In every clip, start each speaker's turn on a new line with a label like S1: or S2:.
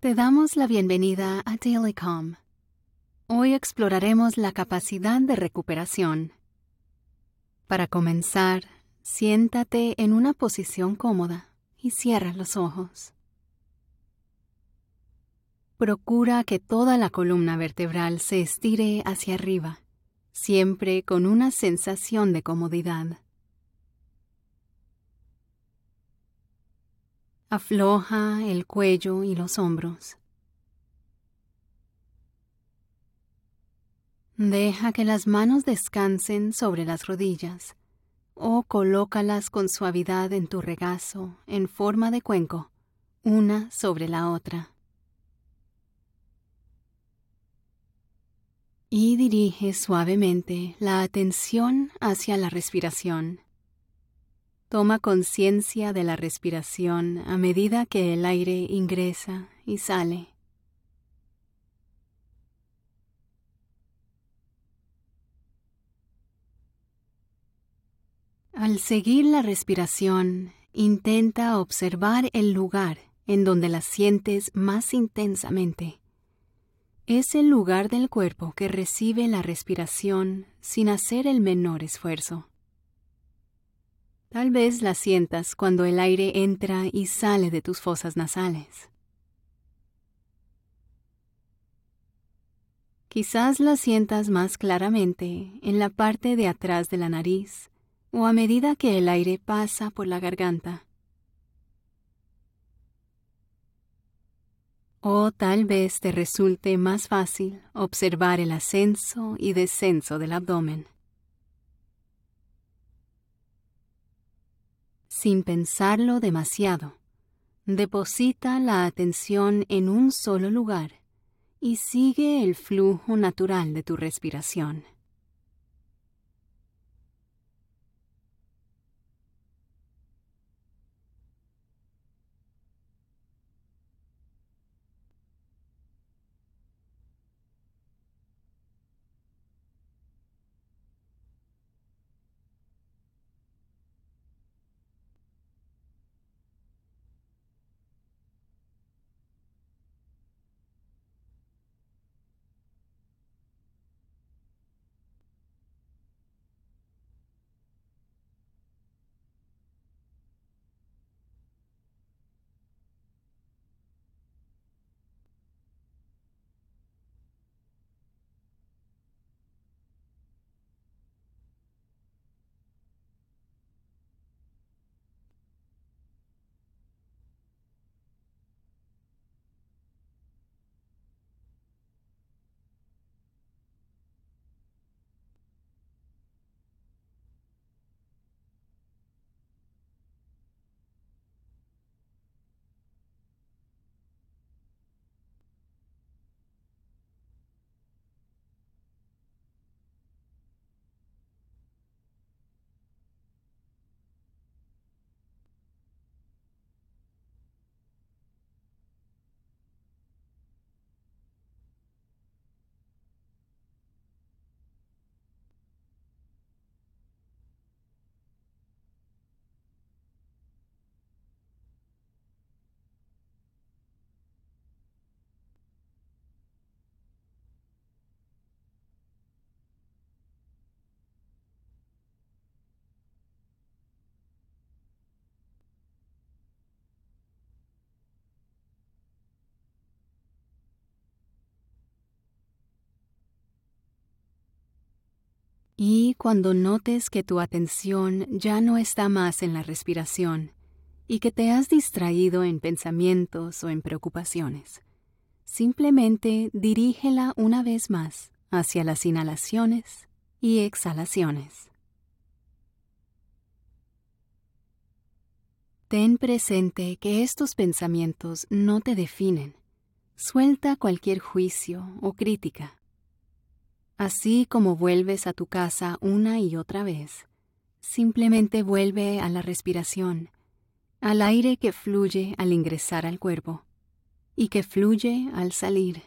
S1: Te damos la bienvenida a Daily Calm. Hoy exploraremos la capacidad de recuperación. Para comenzar, siéntate en una posición cómoda y cierra los ojos. Procura que toda la columna vertebral se estire hacia arriba, siempre con una sensación de comodidad. Afloja el cuello y los hombros. Deja que las manos descansen sobre las rodillas o colócalas con suavidad en tu regazo en forma de cuenco, una sobre la otra. Y dirige suavemente la atención hacia la respiración. Toma conciencia de la respiración a medida que el aire ingresa y sale. Al seguir la respiración, intenta observar el lugar en donde la sientes más intensamente. Es el lugar del cuerpo que recibe la respiración sin hacer el menor esfuerzo. Tal vez la sientas cuando el aire entra y sale de tus fosas nasales. Quizás la sientas más claramente en la parte de atrás de la nariz o a medida que el aire pasa por la garganta. O tal vez te resulte más fácil observar el ascenso y descenso del abdomen. Sin pensarlo demasiado. Deposita la atención en un solo lugar y sigue el flujo natural de tu respiración. Y cuando notes que tu atención ya no está más en la respiración y que te has distraído en pensamientos o en preocupaciones, simplemente dirígela una vez más hacia las inhalaciones y exhalaciones. Ten presente que estos pensamientos no te definen. Suelta cualquier juicio o crítica Así como vuelves a tu casa una y otra vez, simplemente vuelve a la respiración, al aire que fluye al ingresar al cuerpo y que fluye al salir.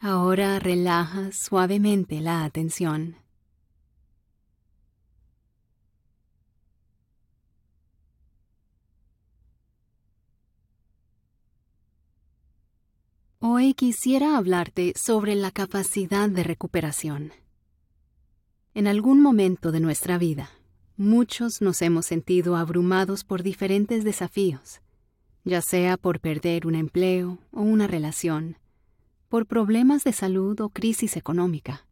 S1: Ahora relaja suavemente la atención. Hoy quisiera hablarte sobre la capacidad de recuperación. En algún momento de nuestra vida, muchos nos hemos sentido abrumados por diferentes desafíos, ya sea por perder un empleo o una relación, por problemas de salud o crisis económica.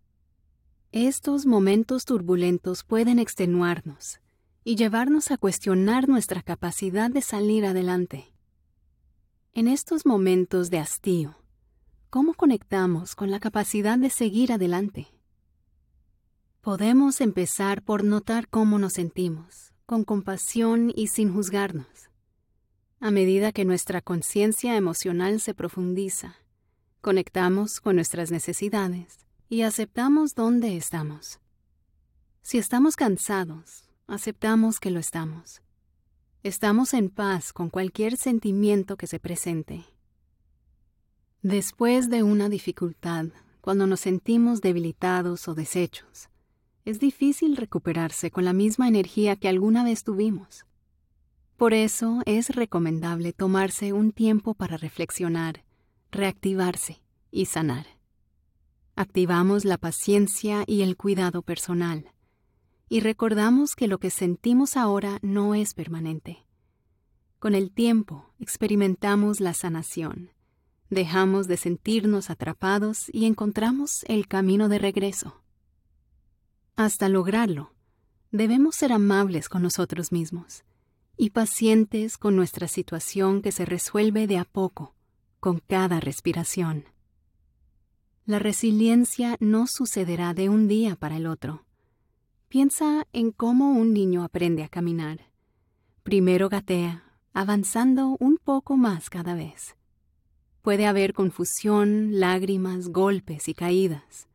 S1: Estos momentos turbulentos pueden extenuarnos y llevarnos a cuestionar nuestra capacidad de salir adelante. En estos momentos de hastío, ¿cómo conectamos con la capacidad de seguir adelante? Podemos empezar por notar cómo nos sentimos, con compasión y sin juzgarnos. A medida que nuestra conciencia emocional se profundiza, Conectamos con nuestras necesidades y aceptamos dónde estamos. Si estamos cansados, aceptamos que lo estamos. Estamos en paz con cualquier sentimiento que se presente. Después de una dificultad, cuando nos sentimos debilitados o deshechos, es difícil recuperarse con la misma energía que alguna vez tuvimos. Por eso es recomendable tomarse un tiempo para reflexionar reactivarse y sanar. Activamos la paciencia y el cuidado personal y recordamos que lo que sentimos ahora no es permanente. Con el tiempo experimentamos la sanación, dejamos de sentirnos atrapados y encontramos el camino de regreso. Hasta lograrlo, debemos ser amables con nosotros mismos y pacientes con nuestra situación que se resuelve de a poco con cada respiración. La resiliencia no sucederá de un día para el otro. Piensa en cómo un niño aprende a caminar. Primero gatea, avanzando un poco más cada vez. Puede haber confusión, lágrimas, golpes y caídas.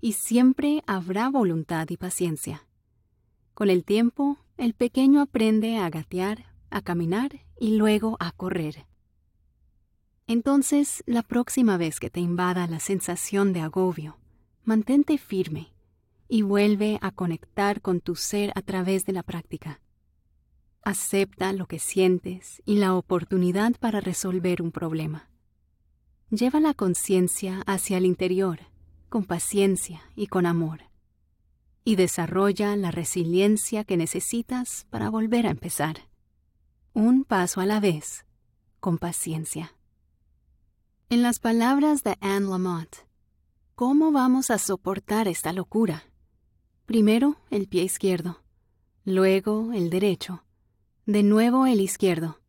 S1: Y siempre habrá voluntad y paciencia. Con el tiempo, el pequeño aprende a gatear, a caminar y luego a correr. Entonces, la próxima vez que te invada la sensación de agobio, mantente firme y vuelve a conectar con tu ser a través de la práctica. Acepta lo que sientes y la oportunidad para resolver un problema. Lleva la conciencia hacia el interior, con paciencia y con amor. Y desarrolla la resiliencia que necesitas para volver a empezar. Un paso a la vez, con paciencia. En las palabras de Anne Lamott, ¿cómo vamos a soportar esta locura? Primero el pie izquierdo, luego el derecho, de nuevo el izquierdo,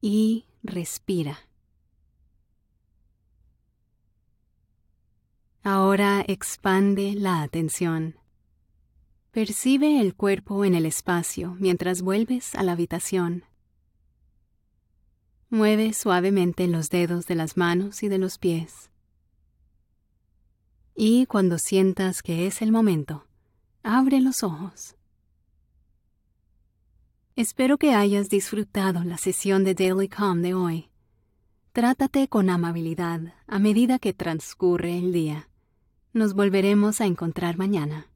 S1: y respira. Ahora expande la atención. Percibe el cuerpo en el espacio mientras vuelves a la habitación. Mueve suavemente los dedos de las manos y de los pies. Y cuando sientas que es el momento, abre los ojos. Espero que hayas disfrutado la sesión de Daily Calm de hoy. Trátate con amabilidad a medida que transcurre el día. Nos volveremos a encontrar mañana.